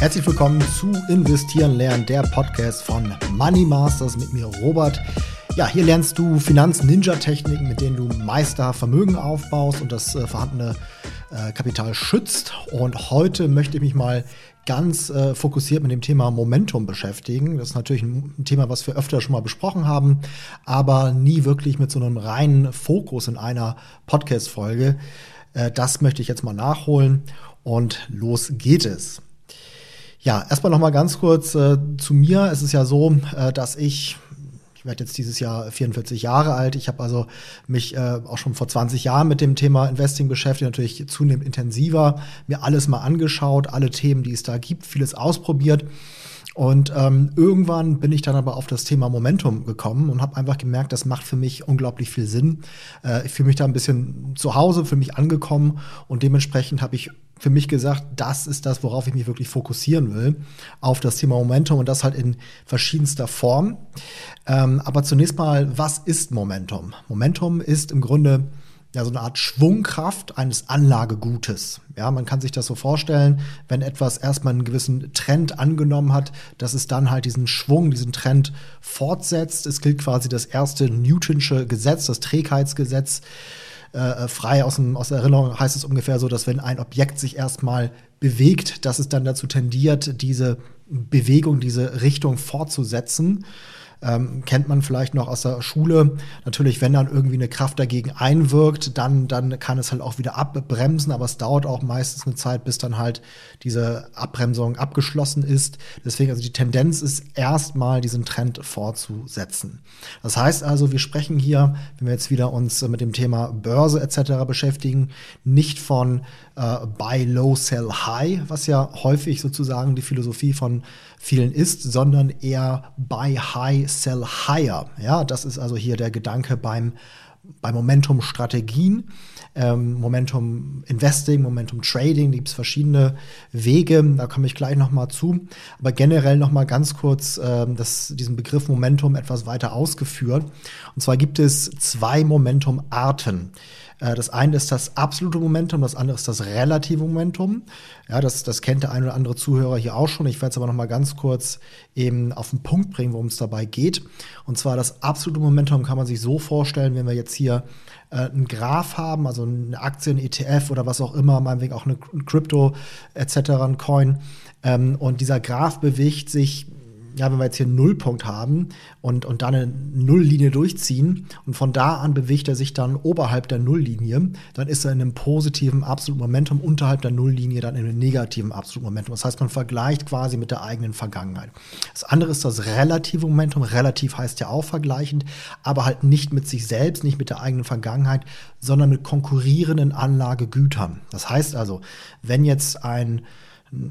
Herzlich willkommen zu Investieren lernen, der Podcast von Money Masters mit mir, Robert. Ja, hier lernst du Finanz-Ninja-Techniken, mit denen du Meister Vermögen aufbaust und das äh, vorhandene äh, Kapital schützt. Und heute möchte ich mich mal ganz äh, fokussiert mit dem Thema Momentum beschäftigen. Das ist natürlich ein, ein, Thema, was wir öfter schon mal besprochen haben, aber nie wirklich mit so einem reinen Fokus in einer Podcast-Folge. Äh, das möchte ich jetzt mal nachholen und los geht es. Ja, erstmal noch mal ganz kurz äh, zu mir. Es ist ja so, äh, dass ich ich werde jetzt dieses Jahr 44 Jahre alt. Ich habe also mich äh, auch schon vor 20 Jahren mit dem Thema Investing beschäftigt, natürlich zunehmend intensiver, mir alles mal angeschaut, alle Themen, die es da gibt, vieles ausprobiert. Und ähm, irgendwann bin ich dann aber auf das Thema Momentum gekommen und habe einfach gemerkt, das macht für mich unglaublich viel Sinn. Äh, ich fühle mich da ein bisschen zu Hause, für mich angekommen und dementsprechend habe ich für mich gesagt, das ist das, worauf ich mich wirklich fokussieren will, auf das Thema Momentum und das halt in verschiedenster Form. Ähm, aber zunächst mal, was ist Momentum? Momentum ist im Grunde ja, so eine Art Schwungkraft eines Anlagegutes. Ja, man kann sich das so vorstellen, wenn etwas erstmal einen gewissen Trend angenommen hat, dass es dann halt diesen Schwung, diesen Trend fortsetzt. Es gilt quasi das erste Newtonsche Gesetz, das Trägheitsgesetz. Äh, frei aus, dem, aus der Erinnerung heißt es ungefähr so, dass wenn ein Objekt sich erstmal bewegt, dass es dann dazu tendiert, diese Bewegung, diese Richtung fortzusetzen ähm, kennt man vielleicht noch aus der Schule. Natürlich, wenn dann irgendwie eine Kraft dagegen einwirkt, dann, dann kann es halt auch wieder abbremsen, aber es dauert auch meistens eine Zeit, bis dann halt diese Abbremsung abgeschlossen ist. Deswegen, also die Tendenz ist erstmal diesen Trend fortzusetzen. Das heißt also, wir sprechen hier, wenn wir jetzt wieder uns mit dem Thema Börse etc. beschäftigen, nicht von äh, Buy Low, Sell High, was ja häufig sozusagen die Philosophie von vielen ist, sondern eher Buy High, Sell Higher. Ja, das ist also hier der Gedanke beim, bei Momentum-Strategien. Ähm, Momentum Investing, Momentum Trading, da gibt es verschiedene Wege, da komme ich gleich nochmal zu. Aber generell nochmal ganz kurz ähm, das, diesen Begriff Momentum etwas weiter ausgeführt. Und zwar gibt es zwei Momentum-Arten. Äh, das eine ist das absolute Momentum, das andere ist das relative Momentum. Ja, das, das kennt der ein oder andere Zuhörer hier auch schon. Ich werde es aber noch mal ganz kurz eben auf den Punkt bringen, worum es dabei geht. Und zwar das absolute Momentum kann man sich so vorstellen, wenn wir jetzt hier äh, einen Graph haben, also eine Aktie, ein ETF oder was auch immer, meinetwegen auch eine Crypto etc., ein Coin. Ähm, und dieser Graph bewegt sich ja, wenn wir jetzt hier einen Nullpunkt haben und, und da eine Nulllinie durchziehen und von da an bewegt er sich dann oberhalb der Nulllinie, dann ist er in einem positiven absoluten Momentum, unterhalb der Nulllinie dann in einem negativen absoluten Momentum. Das heißt, man vergleicht quasi mit der eigenen Vergangenheit. Das andere ist das relative Momentum. Relativ heißt ja auch vergleichend, aber halt nicht mit sich selbst, nicht mit der eigenen Vergangenheit, sondern mit konkurrierenden Anlagegütern. Das heißt also, wenn jetzt ein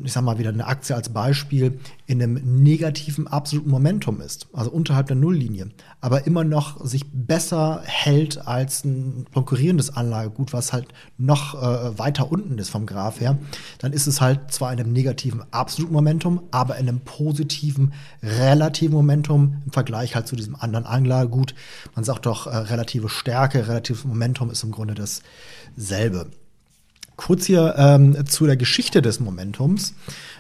ich sag mal wieder eine Aktie als Beispiel, in einem negativen absoluten Momentum ist, also unterhalb der Nulllinie, aber immer noch sich besser hält als ein konkurrierendes Anlagegut, was halt noch äh, weiter unten ist vom Graph her, dann ist es halt zwar in einem negativen absoluten Momentum, aber in einem positiven relativen Momentum im Vergleich halt zu diesem anderen Anlagegut. Man sagt doch, äh, relative Stärke, relatives Momentum ist im Grunde dasselbe. Kurz hier ähm, zu der Geschichte des Momentums.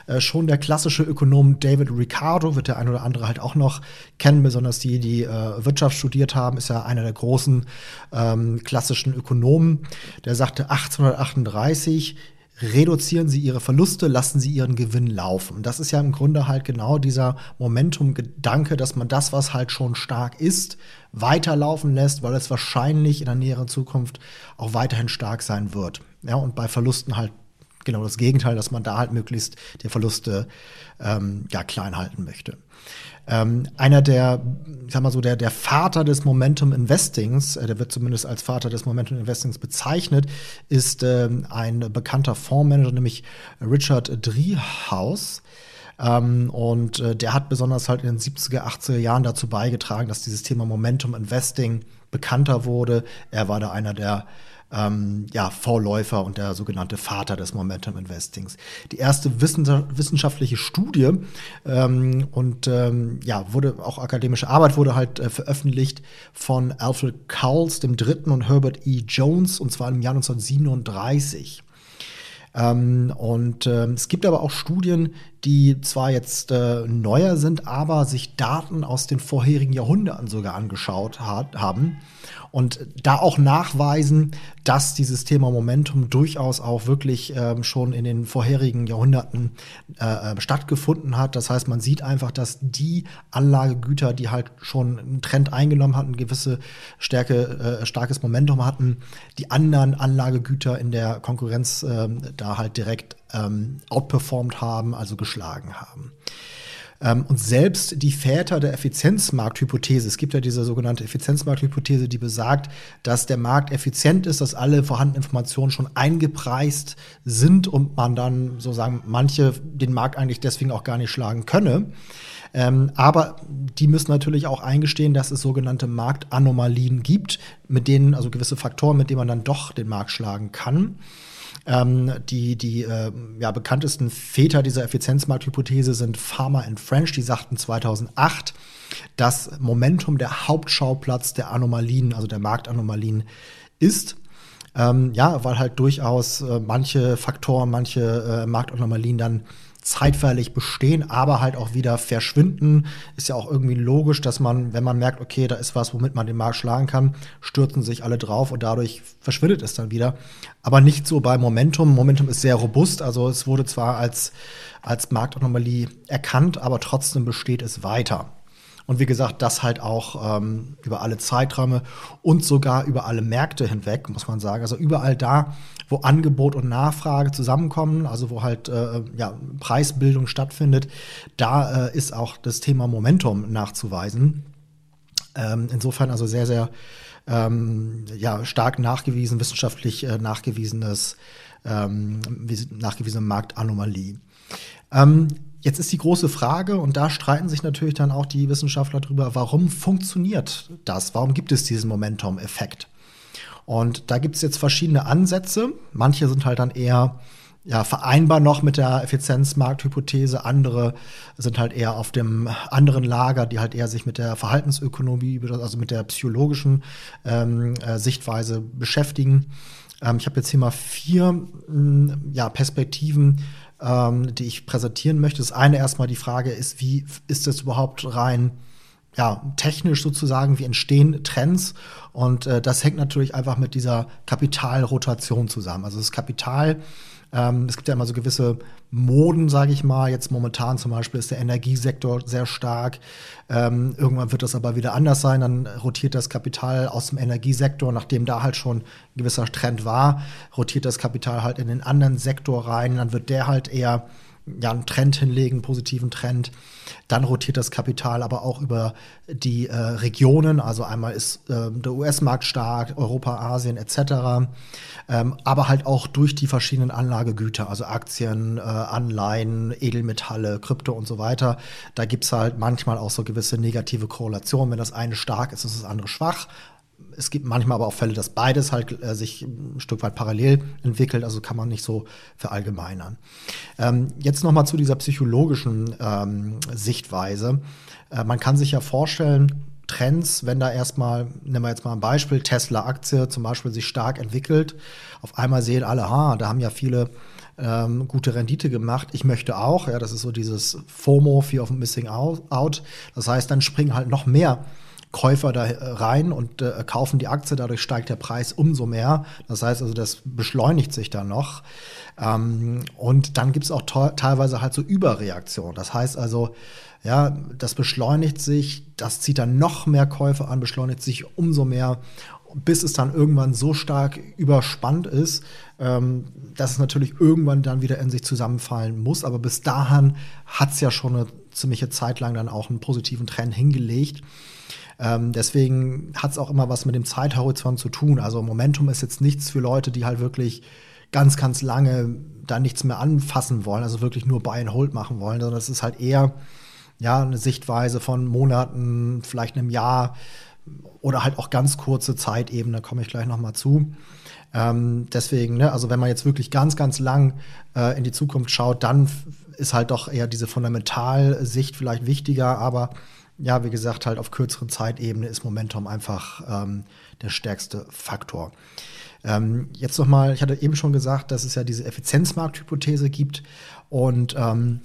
Äh, schon der klassische Ökonom David Ricardo wird der ein oder andere halt auch noch kennen, besonders die, die äh, Wirtschaft studiert haben, ist ja einer der großen ähm, klassischen Ökonomen. Der sagte 1838, reduzieren Sie Ihre Verluste, lassen Sie Ihren Gewinn laufen. Das ist ja im Grunde halt genau dieser Momentum-Gedanke, dass man das, was halt schon stark ist, weiterlaufen lässt, weil es wahrscheinlich in der näheren Zukunft auch weiterhin stark sein wird. Ja, und bei Verlusten halt genau das Gegenteil, dass man da halt möglichst die Verluste ähm, ja, klein halten möchte. Ähm, einer der, ich sag mal so, der, der Vater des Momentum Investings, äh, der wird zumindest als Vater des Momentum Investings bezeichnet, ist ähm, ein bekannter Fondsmanager, nämlich Richard Driehaus. Ähm, und äh, der hat besonders halt in den 70er, 80er Jahren dazu beigetragen, dass dieses Thema Momentum Investing bekannter wurde. Er war da einer der ähm, ja, Vorläufer und der sogenannte Vater des Momentum Investings. Die erste wissenschaftliche Studie ähm, und ähm, ja, wurde auch akademische Arbeit wurde halt äh, veröffentlicht von Alfred Cowles, dem Dritten und Herbert E. Jones und zwar im Jahr 1937. Ähm, und äh, es gibt aber auch Studien, die zwar jetzt äh, neuer sind, aber sich Daten aus den vorherigen Jahrhunderten sogar angeschaut hat, haben und da auch nachweisen, dass dieses Thema Momentum durchaus auch wirklich ähm, schon in den vorherigen Jahrhunderten äh, äh, stattgefunden hat. Das heißt, man sieht einfach, dass die Anlagegüter, die halt schon einen Trend eingenommen hatten, gewisse Stärke, äh, starkes Momentum hatten, die anderen Anlagegüter in der Konkurrenz äh, da halt direkt ähm, outperformed haben, also geschlagen haben. Ähm, und selbst die Väter der Effizienzmarkthypothese, es gibt ja diese sogenannte Effizienzmarkthypothese, die besagt, dass der Markt effizient ist, dass alle vorhandenen Informationen schon eingepreist sind und man dann sozusagen manche den Markt eigentlich deswegen auch gar nicht schlagen könne. Ähm, aber die müssen natürlich auch eingestehen, dass es sogenannte Marktanomalien gibt, mit denen, also gewisse Faktoren, mit denen man dann doch den Markt schlagen kann. Ähm, die die äh, ja, bekanntesten Väter dieser Effizienzmarkthypothese sind Farmer and French, die sagten 2008, dass Momentum der Hauptschauplatz der Anomalien, also der Marktanomalien ist. Ähm, ja, weil halt durchaus äh, manche Faktoren, manche äh, Marktanomalien dann zeitweilig bestehen, aber halt auch wieder verschwinden. Ist ja auch irgendwie logisch, dass man, wenn man merkt, okay, da ist was, womit man den Markt schlagen kann, stürzen sich alle drauf und dadurch verschwindet es dann wieder. Aber nicht so bei Momentum. Momentum ist sehr robust, also es wurde zwar als, als Marktanomalie erkannt, aber trotzdem besteht es weiter. Und wie gesagt, das halt auch ähm, über alle Zeiträume und sogar über alle Märkte hinweg, muss man sagen. Also überall da, wo Angebot und Nachfrage zusammenkommen, also wo halt äh, ja, Preisbildung stattfindet, da äh, ist auch das Thema Momentum nachzuweisen. Ähm, insofern also sehr, sehr ähm, ja, stark nachgewiesen, wissenschaftlich äh, nachgewiesenes, ähm, nachgewiesene Marktanomalie. Jetzt ist die große Frage, und da streiten sich natürlich dann auch die Wissenschaftler drüber, warum funktioniert das? Warum gibt es diesen Momentum-Effekt? Und da gibt es jetzt verschiedene Ansätze. Manche sind halt dann eher ja, vereinbar noch mit der Effizienzmarkthypothese. Andere sind halt eher auf dem anderen Lager, die halt eher sich mit der Verhaltensökonomie, also mit der psychologischen ähm, äh, Sichtweise beschäftigen. Ähm, ich habe jetzt hier mal vier mh, ja, Perspektiven ähm, die ich präsentieren möchte. Das eine erstmal die Frage ist, wie ist das überhaupt rein ja, technisch sozusagen, wie entstehen Trends? Und äh, das hängt natürlich einfach mit dieser Kapitalrotation zusammen. Also das Kapital ähm, es gibt ja immer so gewisse Moden, sage ich mal. Jetzt momentan zum Beispiel ist der Energiesektor sehr stark. Ähm, irgendwann wird das aber wieder anders sein. Dann rotiert das Kapital aus dem Energiesektor, nachdem da halt schon ein gewisser Trend war, rotiert das Kapital halt in den anderen Sektor rein. Dann wird der halt eher ja, einen Trend hinlegen, einen positiven Trend. Dann rotiert das Kapital aber auch über die äh, Regionen. Also einmal ist äh, der US-Markt stark, Europa, Asien etc. Ähm, aber halt auch durch die verschiedenen Anlagegüter, also Aktien, äh, Anleihen, Edelmetalle, Krypto und so weiter. Da gibt es halt manchmal auch so gewisse negative Korrelationen. Wenn das eine stark ist, ist das andere schwach es gibt manchmal aber auch Fälle, dass beides halt äh, sich ein Stück weit parallel entwickelt, also kann man nicht so verallgemeinern. Ähm, jetzt nochmal zu dieser psychologischen ähm, Sichtweise. Äh, man kann sich ja vorstellen, Trends, wenn da erstmal, nehmen wir jetzt mal ein Beispiel, Tesla-Aktie zum Beispiel sich stark entwickelt, auf einmal sehen alle, ha, da haben ja viele ähm, gute Rendite gemacht. Ich möchte auch, ja, das ist so dieses FOMO, Fear of Missing Out. Das heißt, dann springen halt noch mehr Käufer da äh, rein und äh, kaufen die Aktie, dadurch steigt der Preis umso mehr. Das heißt also, das beschleunigt sich dann noch. Ähm, und dann gibt es auch teilweise halt so Überreaktionen. Das heißt also, ja, das beschleunigt sich, das zieht dann noch mehr Käufer an, beschleunigt sich umso mehr, bis es dann irgendwann so stark überspannt ist, ähm, dass es natürlich irgendwann dann wieder in sich zusammenfallen muss. Aber bis dahin hat es ja schon eine ziemliche Zeit lang dann auch einen positiven Trend hingelegt. Ähm, deswegen hat es auch immer was mit dem Zeithorizont zu tun. Also Momentum ist jetzt nichts für Leute, die halt wirklich ganz, ganz lange da nichts mehr anfassen wollen, also wirklich nur Buy and Hold machen wollen, sondern es ist halt eher ja eine Sichtweise von Monaten, vielleicht einem Jahr oder halt auch ganz kurze Zeitebene, komme ich gleich nochmal zu. Ähm, deswegen, ne, also wenn man jetzt wirklich ganz, ganz lang äh, in die Zukunft schaut, dann ist halt doch eher diese Fundamentalsicht vielleicht wichtiger, aber ja, wie gesagt, halt auf kürzeren Zeitebene ist Momentum einfach ähm, der stärkste Faktor. Ähm, jetzt nochmal, ich hatte eben schon gesagt, dass es ja diese Effizienzmarkthypothese gibt und ähm,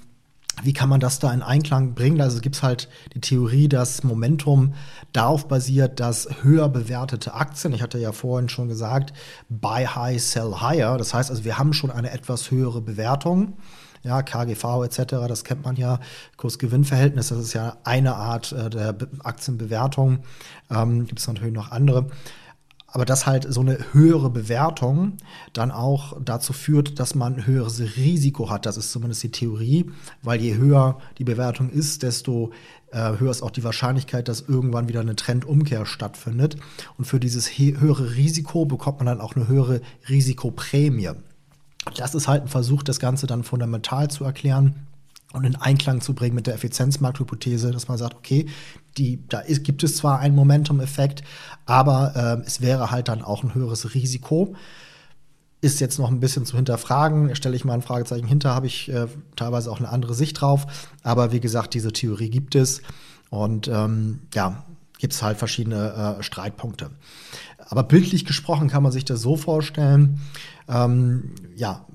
wie kann man das da in Einklang bringen? Also gibt es halt die Theorie, dass Momentum darauf basiert, dass höher bewertete Aktien, ich hatte ja vorhin schon gesagt, buy high, sell higher. Das heißt also, wir haben schon eine etwas höhere Bewertung. Ja, KGV etc., das kennt man ja, Kurs-Gewinn-Verhältnis, das ist ja eine Art äh, der Aktienbewertung. Ähm, gibt es natürlich noch andere aber dass halt so eine höhere Bewertung dann auch dazu führt, dass man ein höheres Risiko hat. Das ist zumindest die Theorie, weil je höher die Bewertung ist, desto äh, höher ist auch die Wahrscheinlichkeit, dass irgendwann wieder eine Trendumkehr stattfindet. Und für dieses höhere Risiko bekommt man dann auch eine höhere Risikoprämie. Das ist halt ein Versuch, das Ganze dann fundamental zu erklären und in Einklang zu bringen mit der Effizienzmarkthypothese, dass man sagt, okay, die, da ist, gibt es zwar einen Momentum-Effekt, aber äh, es wäre halt dann auch ein höheres Risiko. Ist jetzt noch ein bisschen zu hinterfragen. Stelle ich mal ein Fragezeichen hinter, habe ich äh, teilweise auch eine andere Sicht drauf. Aber wie gesagt, diese Theorie gibt es. Und ähm, ja, gibt es halt verschiedene äh, Streitpunkte. Aber bildlich gesprochen kann man sich das so vorstellen. Ähm, ja,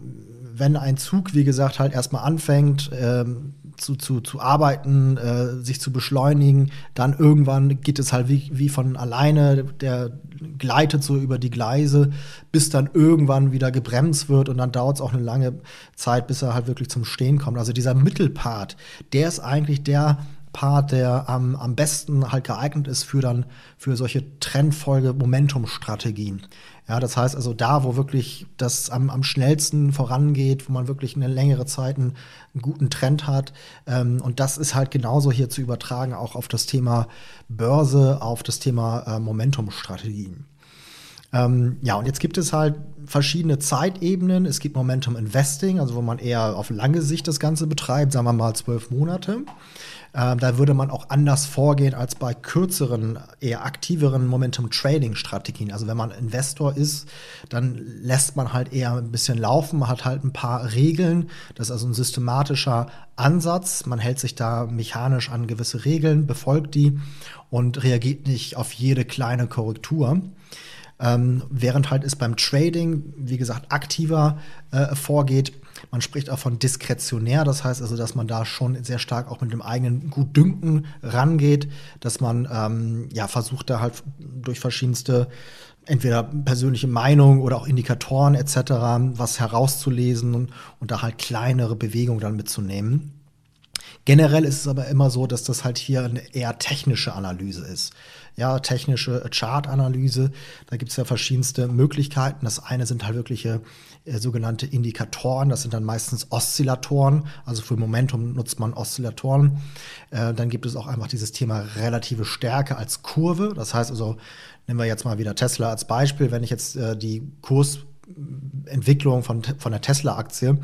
wenn ein Zug, wie gesagt, halt erstmal anfängt ähm, zu, zu, zu arbeiten, äh, sich zu beschleunigen, dann irgendwann geht es halt wie, wie von alleine, der gleitet so über die Gleise, bis dann irgendwann wieder gebremst wird und dann dauert es auch eine lange Zeit, bis er halt wirklich zum Stehen kommt. Also dieser Mittelpart, der ist eigentlich der, Part, der am, am besten halt geeignet ist für dann für solche Trendfolge-Momentum-Strategien. Ja, das heißt also da, wo wirklich das am, am schnellsten vorangeht, wo man wirklich eine längere Zeit einen, einen guten Trend hat. Ähm, und das ist halt genauso hier zu übertragen, auch auf das Thema Börse, auf das Thema äh, Momentum-Strategien. Ähm, ja, und jetzt gibt es halt verschiedene Zeitebenen. Es gibt Momentum Investing, also wo man eher auf lange Sicht das Ganze betreibt, sagen wir mal zwölf Monate. Ähm, da würde man auch anders vorgehen als bei kürzeren, eher aktiveren Momentum-Trading-Strategien. Also wenn man Investor ist, dann lässt man halt eher ein bisschen laufen, man hat halt ein paar Regeln. Das ist also ein systematischer Ansatz. Man hält sich da mechanisch an gewisse Regeln, befolgt die und reagiert nicht auf jede kleine Korrektur. Ähm, während halt es beim Trading, wie gesagt, aktiver äh, vorgeht, man spricht auch von diskretionär, das heißt also, dass man da schon sehr stark auch mit dem eigenen Gutdünken rangeht, dass man ähm, ja versucht da halt durch verschiedenste entweder persönliche Meinung oder auch Indikatoren etc. was herauszulesen und, und da halt kleinere Bewegungen dann mitzunehmen. Generell ist es aber immer so, dass das halt hier eine eher technische Analyse ist. Ja, technische Chartanalyse. Da gibt es ja verschiedenste Möglichkeiten. Das eine sind halt wirkliche äh, sogenannte Indikatoren. Das sind dann meistens Oszillatoren. Also für Momentum nutzt man Oszillatoren. Äh, dann gibt es auch einfach dieses Thema relative Stärke als Kurve. Das heißt also, nehmen wir jetzt mal wieder Tesla als Beispiel. Wenn ich jetzt äh, die Kursentwicklung von, von der Tesla-Aktie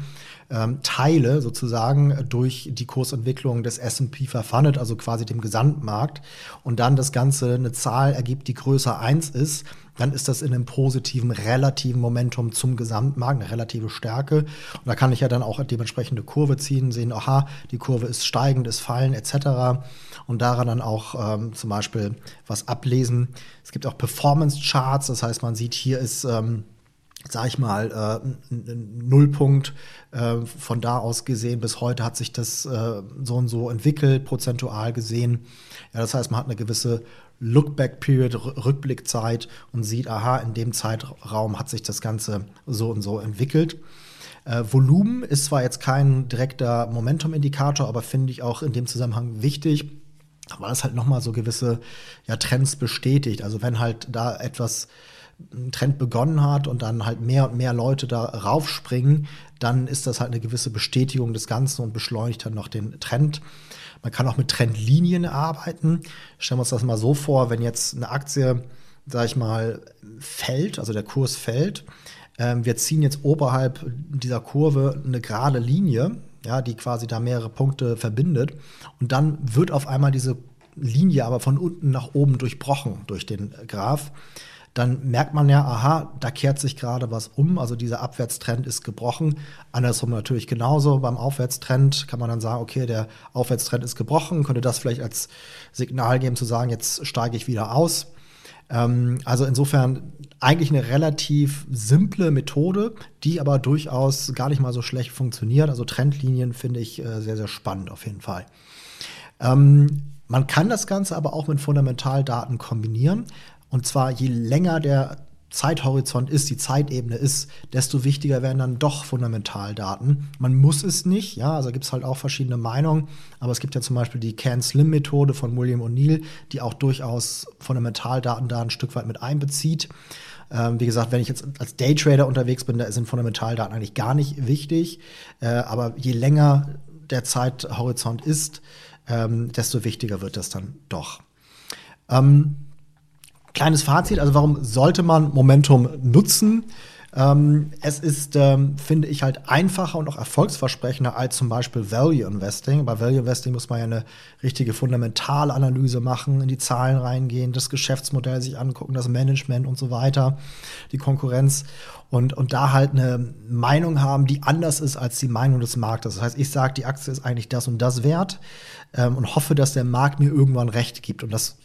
ähm, teile, sozusagen durch die Kursentwicklung des SP 500, also quasi dem Gesamtmarkt, und dann das Ganze eine Zahl ergibt, die größer 1 ist, dann ist das in einem positiven, relativen Momentum zum Gesamtmarkt, eine relative Stärke. Und da kann ich ja dann auch dementsprechende Kurve ziehen, sehen, aha, die Kurve ist steigend, ist fallen, etc. Und daran dann auch ähm, zum Beispiel was ablesen. Es gibt auch Performance-Charts, das heißt, man sieht, hier ist ähm, sag ich mal, äh, Nullpunkt. Äh, von da aus gesehen, bis heute hat sich das äh, so und so entwickelt, prozentual gesehen. Ja, das heißt, man hat eine gewisse Lookback-Period, Rückblickzeit und sieht, aha, in dem Zeitraum hat sich das Ganze so und so entwickelt. Äh, Volumen ist zwar jetzt kein direkter Momentum-Indikator, aber finde ich auch in dem Zusammenhang wichtig, weil es halt nochmal so gewisse ja, Trends bestätigt. Also wenn halt da etwas Trend begonnen hat und dann halt mehr und mehr Leute da raufspringen, dann ist das halt eine gewisse Bestätigung des Ganzen und beschleunigt dann noch den Trend. Man kann auch mit Trendlinien arbeiten. Stellen wir uns das mal so vor, wenn jetzt eine Aktie, sag ich mal, fällt, also der Kurs fällt, ähm, wir ziehen jetzt oberhalb dieser Kurve eine gerade Linie, ja, die quasi da mehrere Punkte verbindet. Und dann wird auf einmal diese Linie aber von unten nach oben durchbrochen durch den Graph dann merkt man ja, aha, da kehrt sich gerade was um. Also dieser Abwärtstrend ist gebrochen. Andersrum natürlich genauso. Beim Aufwärtstrend kann man dann sagen, okay, der Aufwärtstrend ist gebrochen. Könnte das vielleicht als Signal geben, zu sagen, jetzt steige ich wieder aus. Ähm, also insofern eigentlich eine relativ simple Methode, die aber durchaus gar nicht mal so schlecht funktioniert. Also Trendlinien finde ich äh, sehr, sehr spannend auf jeden Fall. Ähm, man kann das Ganze aber auch mit Fundamentaldaten kombinieren. Und zwar je länger der Zeithorizont ist, die Zeitebene ist, desto wichtiger werden dann doch Fundamentaldaten. Man muss es nicht, ja, also gibt es halt auch verschiedene Meinungen, aber es gibt ja zum Beispiel die Can-Slim-Methode von William O'Neill, die auch durchaus Fundamentaldaten da ein Stück weit mit einbezieht. Ähm, wie gesagt, wenn ich jetzt als Daytrader unterwegs bin, da sind Fundamentaldaten eigentlich gar nicht wichtig, äh, aber je länger der Zeithorizont ist, ähm, desto wichtiger wird das dann doch. Ähm, kleines Fazit, also warum sollte man Momentum nutzen? Ähm, es ist, ähm, finde ich, halt einfacher und auch erfolgsversprechender als zum Beispiel Value Investing. Bei Value Investing muss man ja eine richtige Fundamentalanalyse machen, in die Zahlen reingehen, das Geschäftsmodell sich angucken, das Management und so weiter, die Konkurrenz und, und da halt eine Meinung haben, die anders ist als die Meinung des Marktes. Das heißt, ich sage, die Aktie ist eigentlich das und das wert ähm, und hoffe, dass der Markt mir irgendwann recht gibt. Und das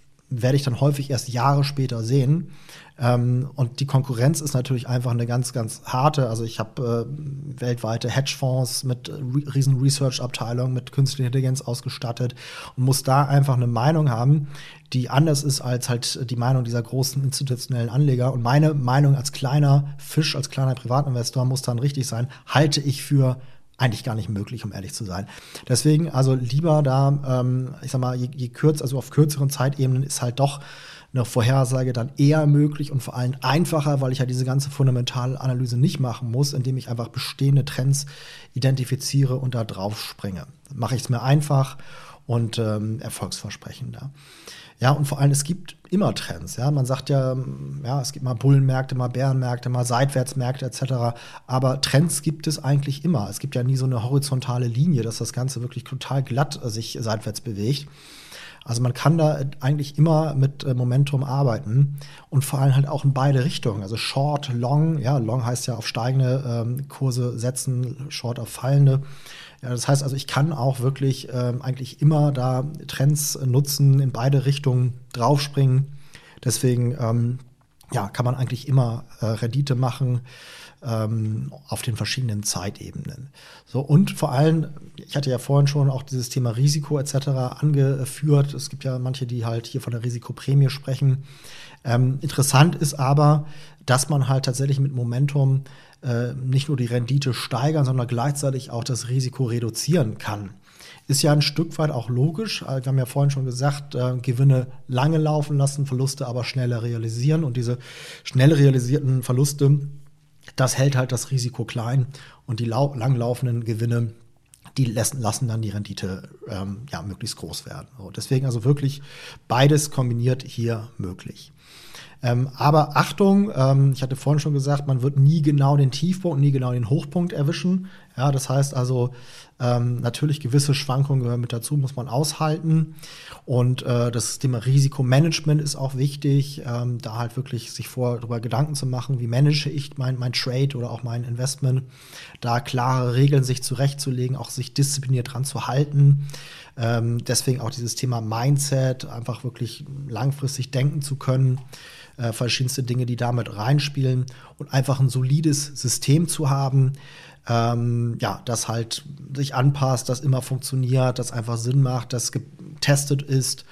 werde ich dann häufig erst Jahre später sehen. Ähm, und die Konkurrenz ist natürlich einfach eine ganz, ganz harte. Also ich habe äh, weltweite Hedgefonds mit äh, riesen Research-Abteilungen, mit künstlicher Intelligenz ausgestattet und muss da einfach eine Meinung haben, die anders ist als halt die Meinung dieser großen institutionellen Anleger. Und meine Meinung als kleiner Fisch, als kleiner Privatinvestor muss dann richtig sein, halte ich für eigentlich gar nicht möglich, um ehrlich zu sein. Deswegen also lieber da, ähm, ich sag mal, je, je kürzer, also auf kürzeren Zeitebenen ist halt doch eine Vorhersage dann eher möglich und vor allem einfacher, weil ich ja diese ganze Fundamentalanalyse nicht machen muss, indem ich einfach bestehende Trends identifiziere und da drauf springe. Mache ich es mir einfach und ähm, erfolgsversprechender. Ja, und vor allem, es gibt immer Trends. Ja, man sagt ja, ja, es gibt mal Bullenmärkte, mal Bärenmärkte, mal Seitwärtsmärkte etc. Aber Trends gibt es eigentlich immer. Es gibt ja nie so eine horizontale Linie, dass das Ganze wirklich total glatt sich seitwärts bewegt. Also man kann da eigentlich immer mit äh, Momentum arbeiten und vor allem halt auch in beide Richtungen. Also Short, Long, ja, Long heißt ja auf steigende ähm, Kurse setzen, Short auf fallende. Ja, das heißt also, ich kann auch wirklich ähm, eigentlich immer da Trends nutzen, in beide Richtungen draufspringen. Deswegen ähm, ja, kann man eigentlich immer äh, Rendite machen ähm, auf den verschiedenen Zeitebenen. So, und vor allem, ich hatte ja vorhin schon auch dieses Thema Risiko etc. angeführt. Es gibt ja manche, die halt hier von der Risikoprämie sprechen. Ähm, interessant ist aber, dass man halt tatsächlich mit Momentum äh, nicht nur die Rendite steigern, sondern gleichzeitig auch das Risiko reduzieren kann. Ist ja ein Stück weit auch logisch. Äh, wir haben ja vorhin schon gesagt, äh, Gewinne lange laufen lassen, Verluste aber schneller realisieren. Und diese schnell realisierten Verluste, das hält halt das Risiko klein. Und die langlaufenden Gewinne, die lassen, lassen dann die Rendite ähm, ja, möglichst groß werden. So, deswegen also wirklich beides kombiniert hier möglich. Ähm, aber Achtung, ähm, ich hatte vorhin schon gesagt, man wird nie genau den Tiefpunkt, nie genau den Hochpunkt erwischen. Ja, das heißt also, ähm, natürlich gewisse Schwankungen gehören mit dazu, muss man aushalten. Und äh, das Thema Risikomanagement ist auch wichtig, ähm, da halt wirklich sich vor darüber Gedanken zu machen, wie manage ich mein, mein Trade oder auch mein Investment, da klare Regeln sich zurechtzulegen, auch sich diszipliniert dran zu halten. Ähm, deswegen auch dieses Thema Mindset, einfach wirklich langfristig denken zu können äh, verschiedenste Dinge, die damit reinspielen und einfach ein solides System zu haben, ähm, ja, das halt sich anpasst, das immer funktioniert, das einfach Sinn macht, das getestet ist.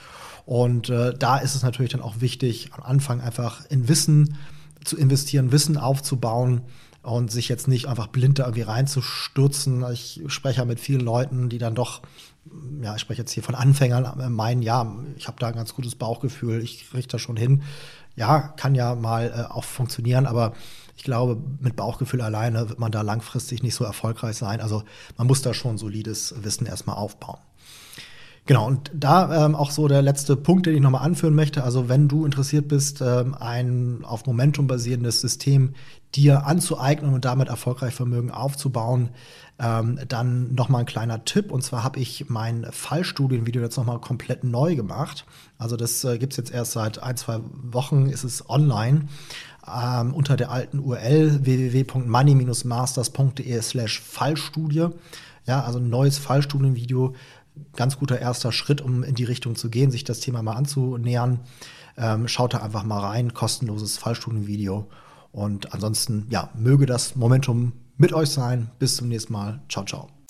Und äh, da ist es natürlich dann auch wichtig, am Anfang einfach in Wissen zu investieren, Wissen aufzubauen und sich jetzt nicht einfach blind da irgendwie reinzustürzen. Ich spreche ja mit vielen Leuten, die dann doch, ja, ich spreche jetzt hier von Anfängern, meinen, ja, ich habe da ein ganz gutes Bauchgefühl, ich richte das schon hin ja, kann ja mal äh, auch funktionieren, aber ich glaube, mit Bauchgefühl alleine wird man da langfristig nicht so erfolgreich sein. Also man muss da schon solides Wissen erstmal aufbauen. Genau, und da ähm, auch so der letzte Punkt, den ich nochmal anführen möchte. Also wenn du interessiert bist, ähm, ein auf Momentum basierendes System dir anzueignen und damit erfolgreich Vermögen aufzubauen, ähm, dann nochmal ein kleiner Tipp. Und zwar habe ich mein Fallstudienvideo jetzt nochmal komplett neu gemacht. Also das äh, gibt es jetzt erst seit ein, zwei Wochen, ist es online. Ähm, unter der alten URL www.money-masters.de slash Fallstudie. Ja, also ein neues Fallstudienvideo, ganz guter erster Schritt, um in die Richtung zu gehen, sich das Thema mal anzunähern. Ähm, schaut da einfach mal rein, kostenloses Fallstudienvideo. Und ansonsten, ja, möge das Momentum mit euch sein. Bis zum nächsten Mal. Ciao, ciao.